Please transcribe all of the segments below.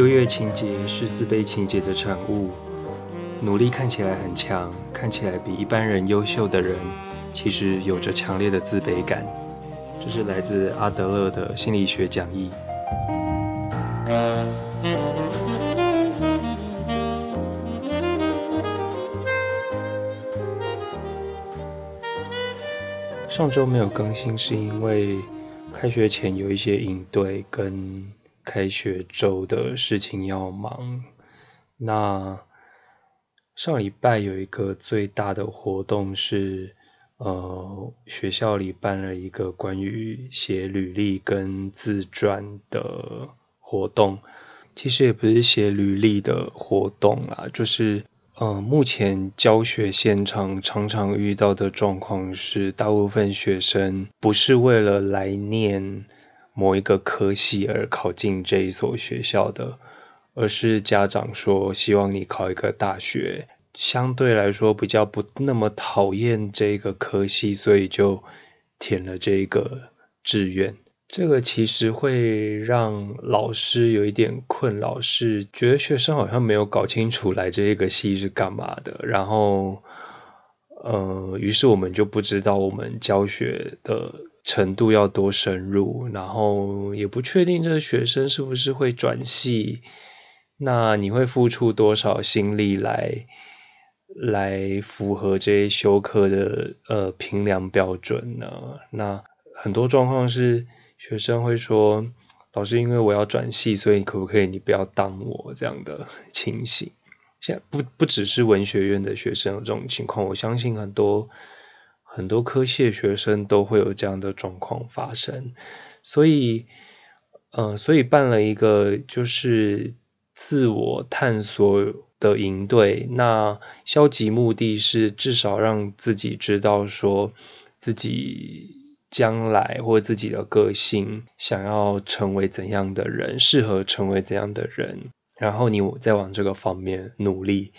优越情节是自卑情节的产物。努力看起来很强，看起来比一般人优秀的人，其实有着强烈的自卑感。这是来自阿德勒的心理学讲义。上周没有更新，是因为开学前有一些应对跟开学周的事情要忙。那上礼拜有一个最大的活动是，呃，学校里办了一个关于写履历跟自传的活动。其实也不是写履历的活动啦，就是。呃，目前教学现场常常遇到的状况是，大部分学生不是为了来念某一个科系而考进这一所学校的，而是家长说希望你考一个大学，相对来说比较不那么讨厌这个科系，所以就填了这个志愿。这个其实会让老师有一点困扰，是觉得学生好像没有搞清楚来这个系是干嘛的，然后，呃，于是我们就不知道我们教学的程度要多深入，然后也不确定这个学生是不是会转系，那你会付出多少心力来来符合这些修课的呃评量标准呢？那很多状况是。学生会说：“老师，因为我要转系，所以可不可以你不要当我这样的 情形？”现在不不只是文学院的学生有这种情况，我相信很多很多科系的学生都会有这样的状况发生。所以，呃，所以办了一个就是自我探索的营队。那消极目的是至少让自己知道说自己。将来或自己的个性，想要成为怎样的人，适合成为怎样的人，然后你再往这个方面努力。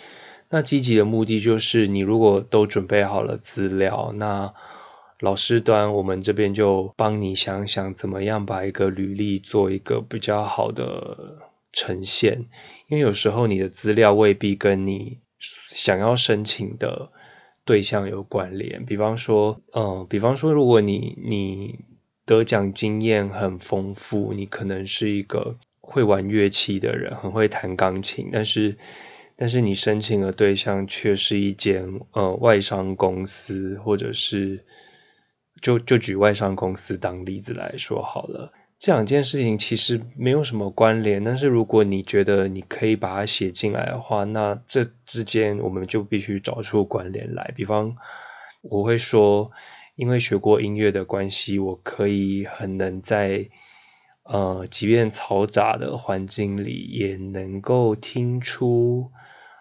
那积极的目的就是，你如果都准备好了资料，那老师端我们这边就帮你想想，怎么样把一个履历做一个比较好的呈现。因为有时候你的资料未必跟你想要申请的。对象有关联，比方说，嗯，比方说，如果你你得奖经验很丰富，你可能是一个会玩乐器的人，很会弹钢琴，但是但是你申请的对象却是一间呃外商公司，或者是就就举外商公司当例子来说好了。这两件事情其实没有什么关联，但是如果你觉得你可以把它写进来的话，那这之间我们就必须找出关联来。比方，我会说，因为学过音乐的关系，我可以很能在呃，即便嘈杂的环境里，也能够听出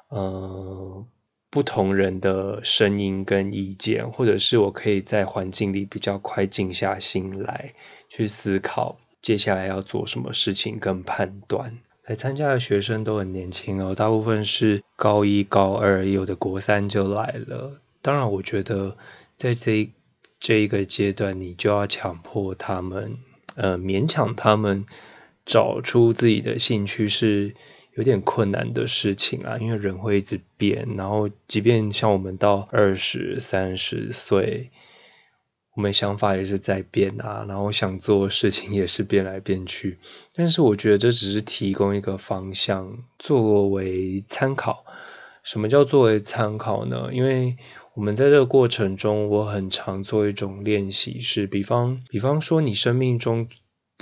呃不同人的声音跟意见，或者是我可以在环境里比较快静下心来去思考。接下来要做什么事情跟判断？来参加的学生都很年轻哦，大部分是高一、高二，有的国三就来了。当然，我觉得在这这一个阶段，你就要强迫他们，呃，勉强他们找出自己的兴趣是有点困难的事情啊，因为人会一直变。然后，即便像我们到二十三十岁。我们想法也是在变啊，然后想做事情也是变来变去。但是我觉得这只是提供一个方向作为参考。什么叫作为参考呢？因为我们在这个过程中，我很常做一种练习，是比方，比方说你生命中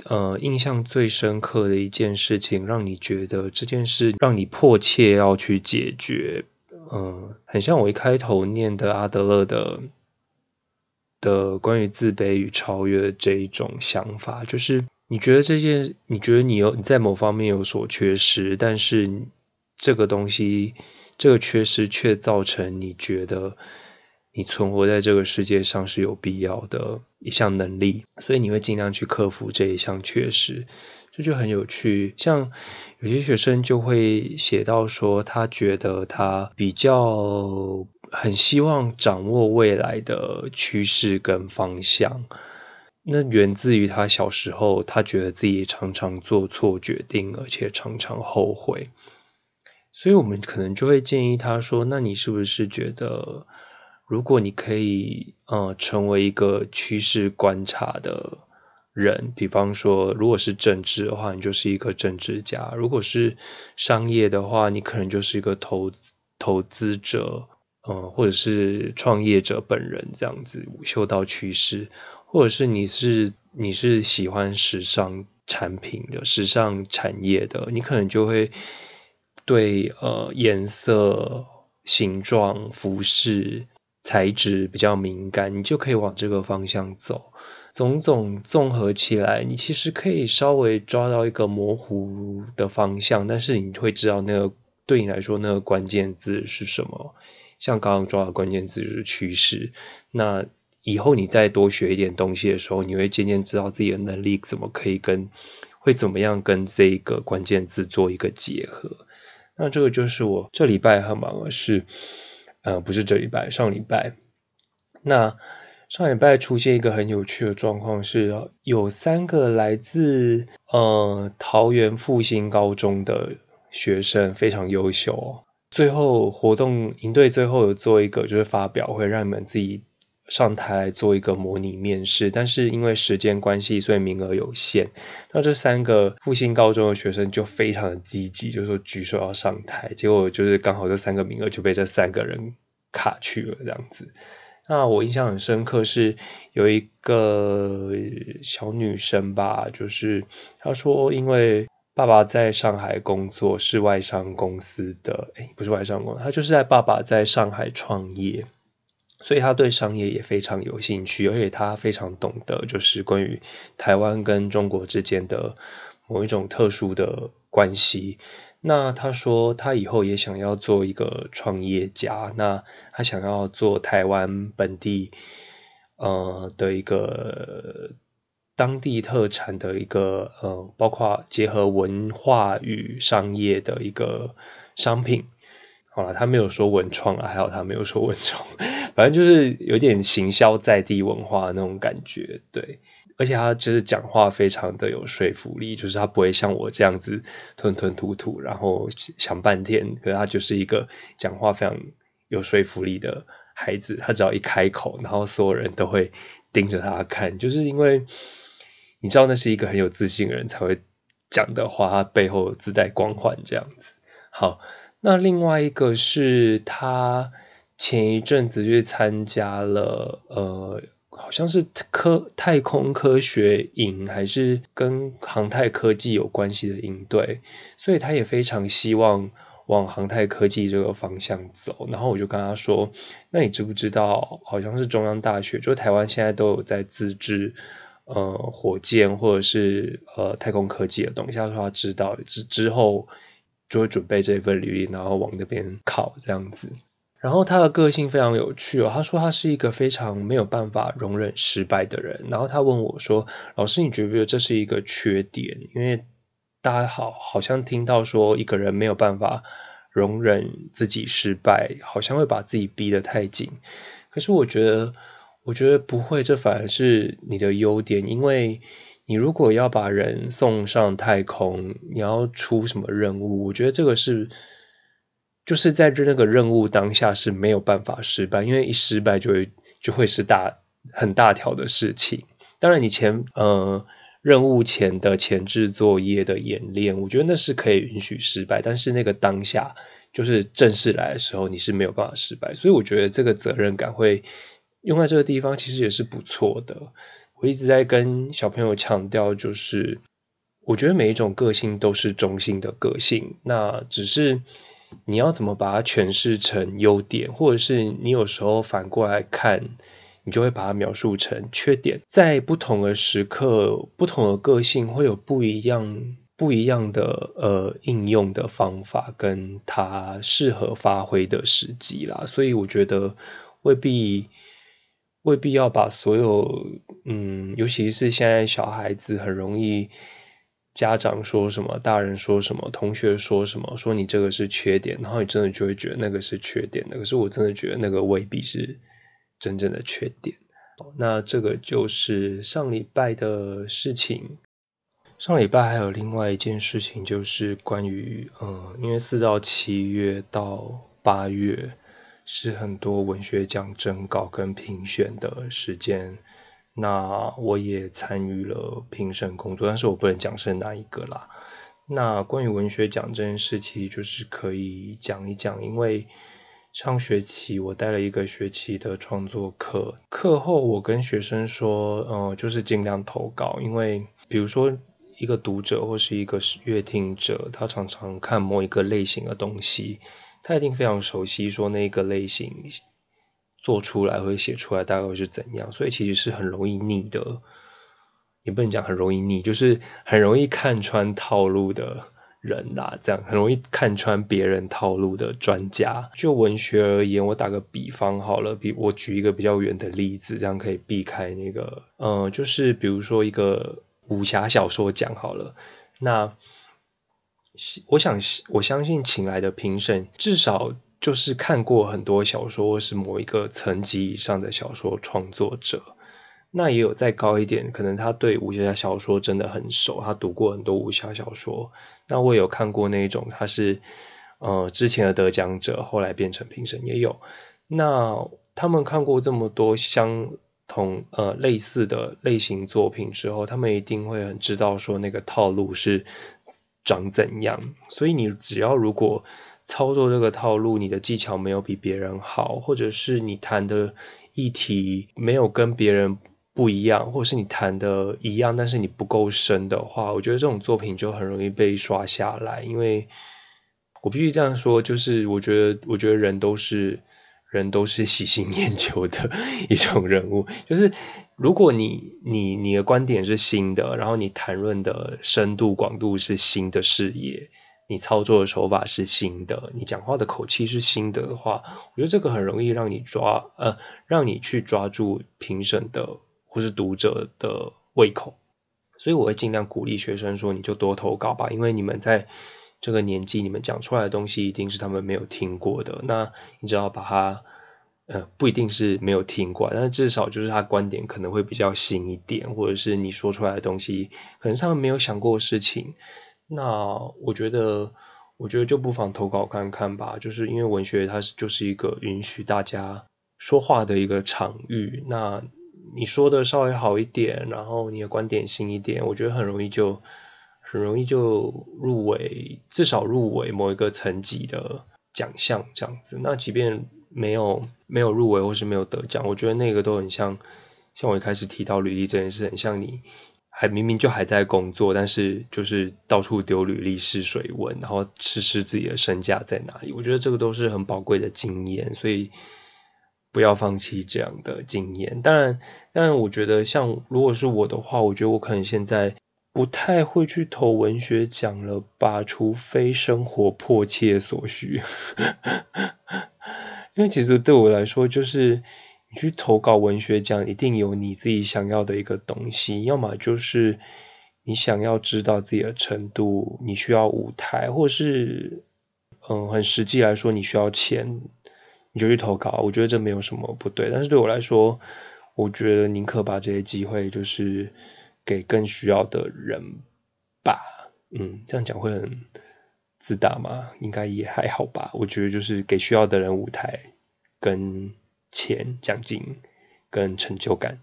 呃印象最深刻的一件事情，让你觉得这件事让你迫切要去解决。嗯，很像我一开头念的阿德勒的。的关于自卑与超越这一种想法，就是你觉得这件，你觉得你有你在某方面有所缺失，但是这个东西，这个缺失却造成你觉得你存活在这个世界上是有必要的一项能力，所以你会尽量去克服这一项缺失，这就很有趣。像有些学生就会写到说，他觉得他比较。很希望掌握未来的趋势跟方向，那源自于他小时候，他觉得自己常常做错决定，而且常常后悔。所以我们可能就会建议他说：“那你是不是觉得，如果你可以，呃，成为一个趋势观察的人，比方说，如果是政治的话，你就是一个政治家；如果是商业的话，你可能就是一个投资投资者，呃，或者是创业者本人这样子，嗅到趋势。”或者是你是你是喜欢时尚产品的时尚产业的，你可能就会对呃颜色、形状、服饰、材质比较敏感，你就可以往这个方向走。种种综合起来，你其实可以稍微抓到一个模糊的方向，但是你会知道那个对你来说那个关键字是什么。像刚刚抓的关键字就是趋势，那。以后你再多学一点东西的时候，你会渐渐知道自己的能力怎么可以跟，会怎么样跟这个关键字做一个结合。那这个就是我这礼拜很忙的事，呃，不是这礼拜，上礼拜。那上礼拜出现一个很有趣的状况是，有三个来自呃桃园复兴高中的学生非常优秀，最后活动营队最后有做一个就是发表会，让你们自己。上台做一个模拟面试，但是因为时间关系，所以名额有限。那这三个复兴高中的学生就非常的积极，就说举手要上台。结果就是刚好这三个名额就被这三个人卡去了，这样子。那我印象很深刻是有一个小女生吧，就是她说因为爸爸在上海工作，是外商公司的，哎，不是外商公司，他就是在爸爸在上海创业。所以他对商业也非常有兴趣，而且他非常懂得，就是关于台湾跟中国之间的某一种特殊的关系。那他说他以后也想要做一个创业家，那他想要做台湾本地呃的一个当地特产的一个呃，包括结合文化与商业的一个商品。好了，他没有说文创啊，还好他没有说文创，反正就是有点行销在地文化那种感觉，对。而且他就是讲话非常的有说服力，就是他不会像我这样子吞吞吐吐，然后想半天，可是他就是一个讲话非常有说服力的孩子。他只要一开口，然后所有人都会盯着他看，就是因为你知道那是一个很有自信的人才会讲的话，他背后自带光环这样子。好。那另外一个是他前一阵子去参加了，呃，好像是科太空科学营，还是跟航太科技有关系的营队，所以他也非常希望往航太科技这个方向走。然后我就跟他说：“那你知不知道，好像是中央大学，就台湾现在都有在自制呃火箭或者是呃太空科技的东西。”他说他知道之之后。就会准备这份履历，然后往那边考这样子。然后他的个性非常有趣哦，他说他是一个非常没有办法容忍失败的人。然后他问我说：“老师，你觉不觉得这是一个缺点？因为大家好好像听到说一个人没有办法容忍自己失败，好像会把自己逼得太紧。可是我觉得，我觉得不会，这反而是你的优点，因为。”你如果要把人送上太空，你要出什么任务？我觉得这个是，就是在那个任务当下是没有办法失败，因为一失败就会就会是大很大条的事情。当然，你前呃任务前的前置作业的演练，我觉得那是可以允许失败，但是那个当下就是正式来的时候，你是没有办法失败。所以我觉得这个责任感会用在这个地方，其实也是不错的。我一直在跟小朋友强调，就是我觉得每一种个性都是中性的个性，那只是你要怎么把它诠释成优点，或者是你有时候反过来看，你就会把它描述成缺点。在不同的时刻，不同的个性会有不一样、不一样的呃应用的方法，跟它适合发挥的时机啦。所以我觉得未必。未必要把所有，嗯，尤其是现在小孩子很容易，家长说什么，大人说什么，同学说什么，说你这个是缺点，然后你真的就会觉得那个是缺点的。可是我真的觉得那个未必是真正的缺点。那这个就是上礼拜的事情。上礼拜还有另外一件事情，就是关于，嗯，因为四到七月到八月是很多文学奖征稿跟评选的时间，那我也参与了评审工作，但是我不能讲是哪一个啦。那关于文学奖这件事，其实就是可以讲一讲，因为上学期我带了一个学期的创作课，课后我跟学生说，嗯，就是尽量投稿，因为比如说。一个读者或是一个阅听者，他常常看某一个类型的东西，他一定非常熟悉，说那个类型做出来或写出来大概会是怎样，所以其实是很容易腻的。也不能讲很容易腻，就是很容易看穿套路的人啦，这样很容易看穿别人套路的专家。就文学而言，我打个比方好了，比我举一个比较远的例子，这样可以避开那个，嗯，就是比如说一个。武侠小说讲好了，那我想我相信请来的评审至少就是看过很多小说或，是某一个层级以上的小说创作者。那也有再高一点，可能他对武侠小说真的很熟，他读过很多武侠小说。那我有看过那一种他是呃之前的得奖者，后来变成评审也有。那他们看过这么多相。同呃类似的类型作品之后，他们一定会很知道说那个套路是长怎样。所以你只要如果操作这个套路，你的技巧没有比别人好，或者是你谈的议题没有跟别人不一样，或者是你谈的一样，但是你不够深的话，我觉得这种作品就很容易被刷下来。因为我必须这样说，就是我觉得我觉得人都是。人都是喜新厌旧的一种人物，就是如果你你你的观点是新的，然后你谈论的深度广度是新的视野，你操作的手法是新的，你讲话的口气是新的的话，我觉得这个很容易让你抓呃，让你去抓住评审的或是读者的胃口，所以我会尽量鼓励学生说，你就多投稿吧，因为你们在。这个年纪，你们讲出来的东西一定是他们没有听过的。那你只要把它，呃，不一定是没有听过，但至少就是他观点可能会比较新一点，或者是你说出来的东西可能他们没有想过的事情。那我觉得，我觉得就不妨投稿看看吧。就是因为文学它是就是一个允许大家说话的一个场域。那你说的稍微好一点，然后你的观点新一点，我觉得很容易就。很容易就入围，至少入围某一个层级的奖项这样子。那即便没有没有入围或是没有得奖，我觉得那个都很像，像我一开始提到履历这件事，很像你还明明就还在工作，但是就是到处丢履历试水温，然后试试自己的身价在哪里。我觉得这个都是很宝贵的经验，所以不要放弃这样的经验。当然，但我觉得像如果是我的话，我觉得我可能现在。不太会去投文学奖了吧，除非生活迫切所需。因为其实对我来说，就是你去投稿文学奖，一定有你自己想要的一个东西，要么就是你想要知道自己的程度，你需要舞台，或是嗯，很实际来说，你需要钱，你就去投稿。我觉得这没有什么不对，但是对我来说，我觉得宁可把这些机会就是。给更需要的人吧，嗯，这样讲会很自大吗？应该也还好吧。我觉得就是给需要的人舞台、跟钱、奖金、跟成就感，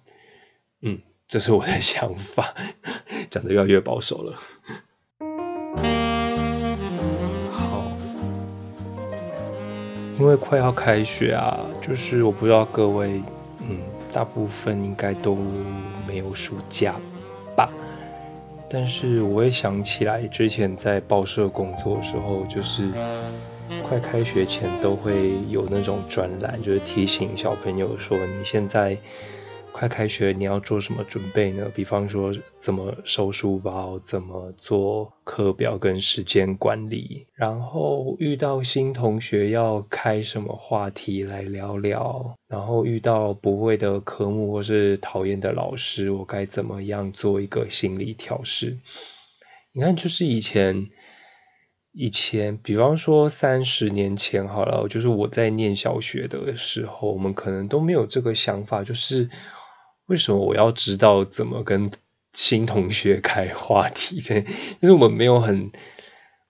嗯，这是我的想法。讲的越来越保守了。好，因为快要开学啊，就是我不知道各位，嗯，大部分应该都没有暑假。吧，但是我也想起来之前在报社工作的时候，就是快开学前都会有那种专栏，就是提醒小朋友说你现在。快开学，你要做什么准备呢？比方说，怎么收书包，怎么做课表跟时间管理，然后遇到新同学要开什么话题来聊聊，然后遇到不会的科目或是讨厌的老师，我该怎么样做一个心理调试？你看，就是以前，以前，比方说三十年前好了，就是我在念小学的时候，我们可能都没有这个想法，就是。为什么我要知道怎么跟新同学开话题？这，就是我们没有很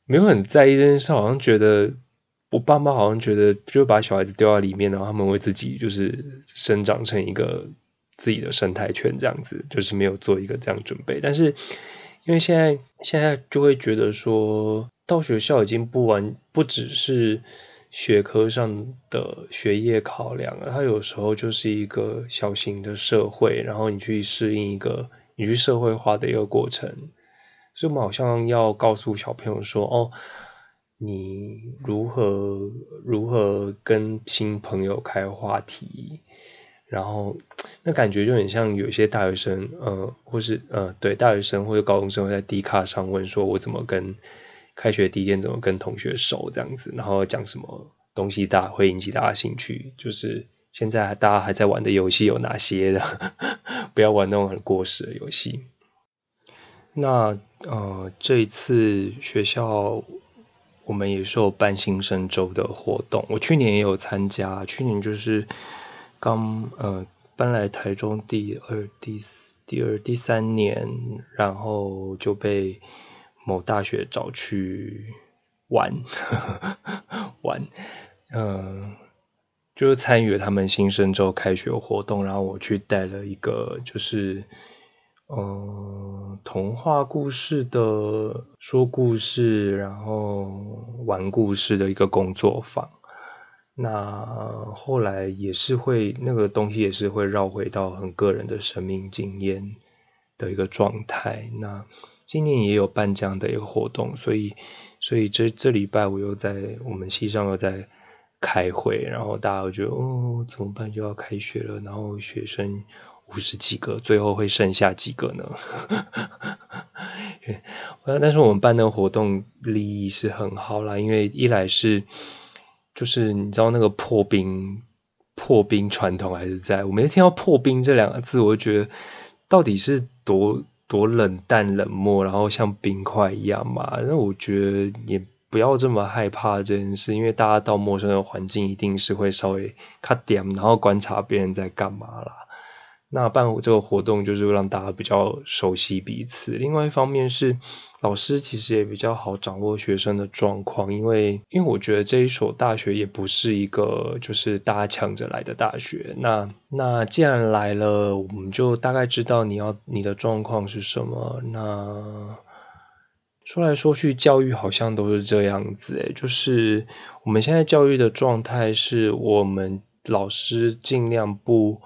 没有很在意这件事，好像觉得我爸妈好像觉得，就把小孩子丢在里面，然后他们会自己就是生长成一个自己的生态圈，这样子，就是没有做一个这样准备。但是因为现在现在就会觉得说到学校已经不完不只是。学科上的学业考量，它有时候就是一个小型的社会，然后你去适应一个你去社会化的一个过程，所以我们好像要告诉小朋友说，哦，你如何如何跟新朋友开话题，然后那感觉就很像有些大学生，呃，或是呃，对，大学生或者高中生会在 D 卡上问说，我怎么跟开学第一天怎么跟同学熟这样子，然后讲什么东西大会引起大家兴趣，就是现在大家还在玩的游戏有哪些的，不要玩那种很过时的游戏。那呃这一次学校我们也是有办新生周的活动，我去年也有参加，去年就是刚呃搬来台中第二、第四第二、第三年，然后就被。某大学找去玩 玩，嗯，就是参与了他们新生周开学活动，然后我去带了一个就是嗯童话故事的说故事，然后玩故事的一个工作坊。那后来也是会那个东西也是会绕回到很个人的生命经验的一个状态。那今年也有办这样的一个活动，所以，所以这这礼拜我又在我们系上又在开会，然后大家就觉得哦，怎么办就要开学了，然后学生五十几个，最后会剩下几个呢？但是我们办那个活动利益是很好啦，因为一来是就是你知道那个破冰破冰传统还是在，我每次听到破冰这两个字，我就觉得到底是多。多冷淡冷漠，然后像冰块一样嘛？那我觉得也不要这么害怕这件事，因为大家到陌生的环境，一定是会稍微卡点，然后观察别人在干嘛啦。那办这个活动就是让大家比较熟悉彼此。另外一方面是。老师其实也比较好掌握学生的状况，因为因为我觉得这一所大学也不是一个就是大家抢着来的大学。那那既然来了，我们就大概知道你要你的状况是什么。那说来说去，教育好像都是这样子，诶，就是我们现在教育的状态是我们老师尽量不。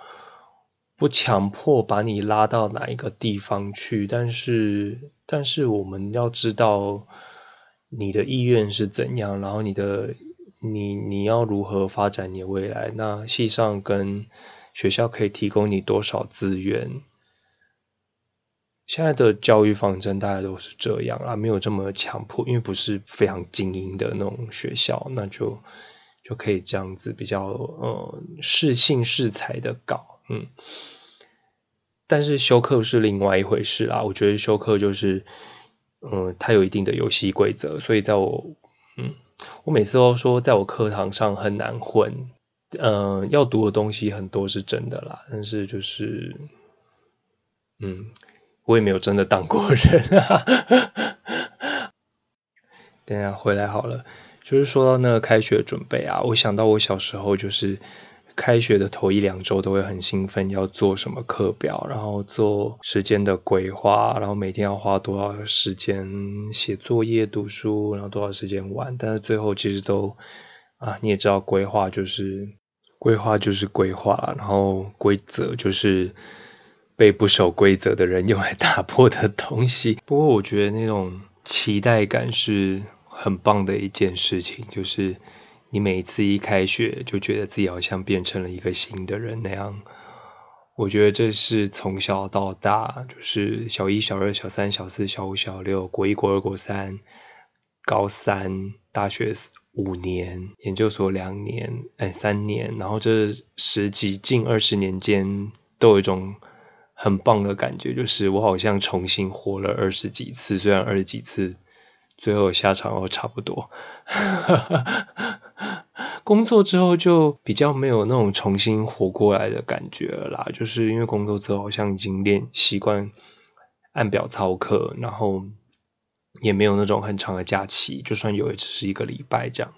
不强迫把你拉到哪一个地方去，但是但是我们要知道你的意愿是怎样，然后你的你你要如何发展你的未来？那系上跟学校可以提供你多少资源？现在的教育方针大家都是这样啊，没有这么强迫，因为不是非常精英的那种学校，那就就可以这样子比较呃适性适才的搞。嗯，但是休课是另外一回事啦。我觉得休课就是，嗯，它有一定的游戏规则，所以在我，嗯，我每次都说，在我课堂上很难混，嗯，要读的东西很多是真的啦，但是就是，嗯，我也没有真的当过人啊。等下回来好了，就是说到那个开学准备啊，我想到我小时候就是。开学的头一两周都会很兴奋，要做什么课表，然后做时间的规划，然后每天要花多少时间写作业、读书，然后多少时间玩。但是最后其实都啊，你也知道，规划就是规划就是规划，然后规则就是被不守规则的人用来打破的东西。不过我觉得那种期待感是很棒的一件事情，就是。你每一次一开学就觉得自己好像变成了一个新的人那样，我觉得这是从小到大，就是小一、小二、小三、小四、小五、小六，国一、国二、国三，高三、大学五年，研究所两年，哎，三年，然后这十几近二十年间，都有一种很棒的感觉，就是我好像重新活了二十几次，虽然二十几次最后下场都差不多。工作之后就比较没有那种重新活过来的感觉啦，就是因为工作之后好像已经练习惯按表操课，然后也没有那种很长的假期，就算有也只是一个礼拜这样。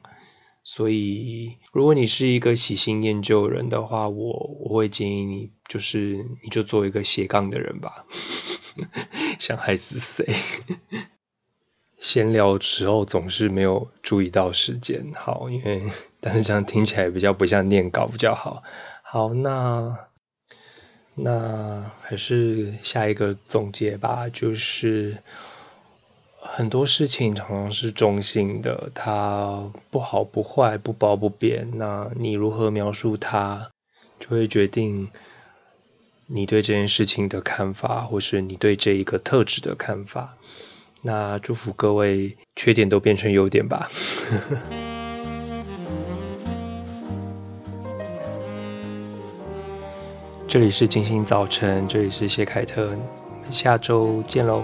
所以，如果你是一个喜新厌旧人的话，我我会建议你，就是你就做一个斜杠的人吧。想害死谁？闲聊时候总是没有注意到时间，好，因为但是这样听起来比较不像念稿比较好。好，那那还是下一个总结吧，就是。很多事情常常是中性的，它不好不坏，不褒不贬。那你如何描述它，就会决定你对这件事情的看法，或是你对这一个特质的看法。那祝福各位，缺点都变成优点吧。这里是金星早晨，这里是谢凯特，我们下周见喽。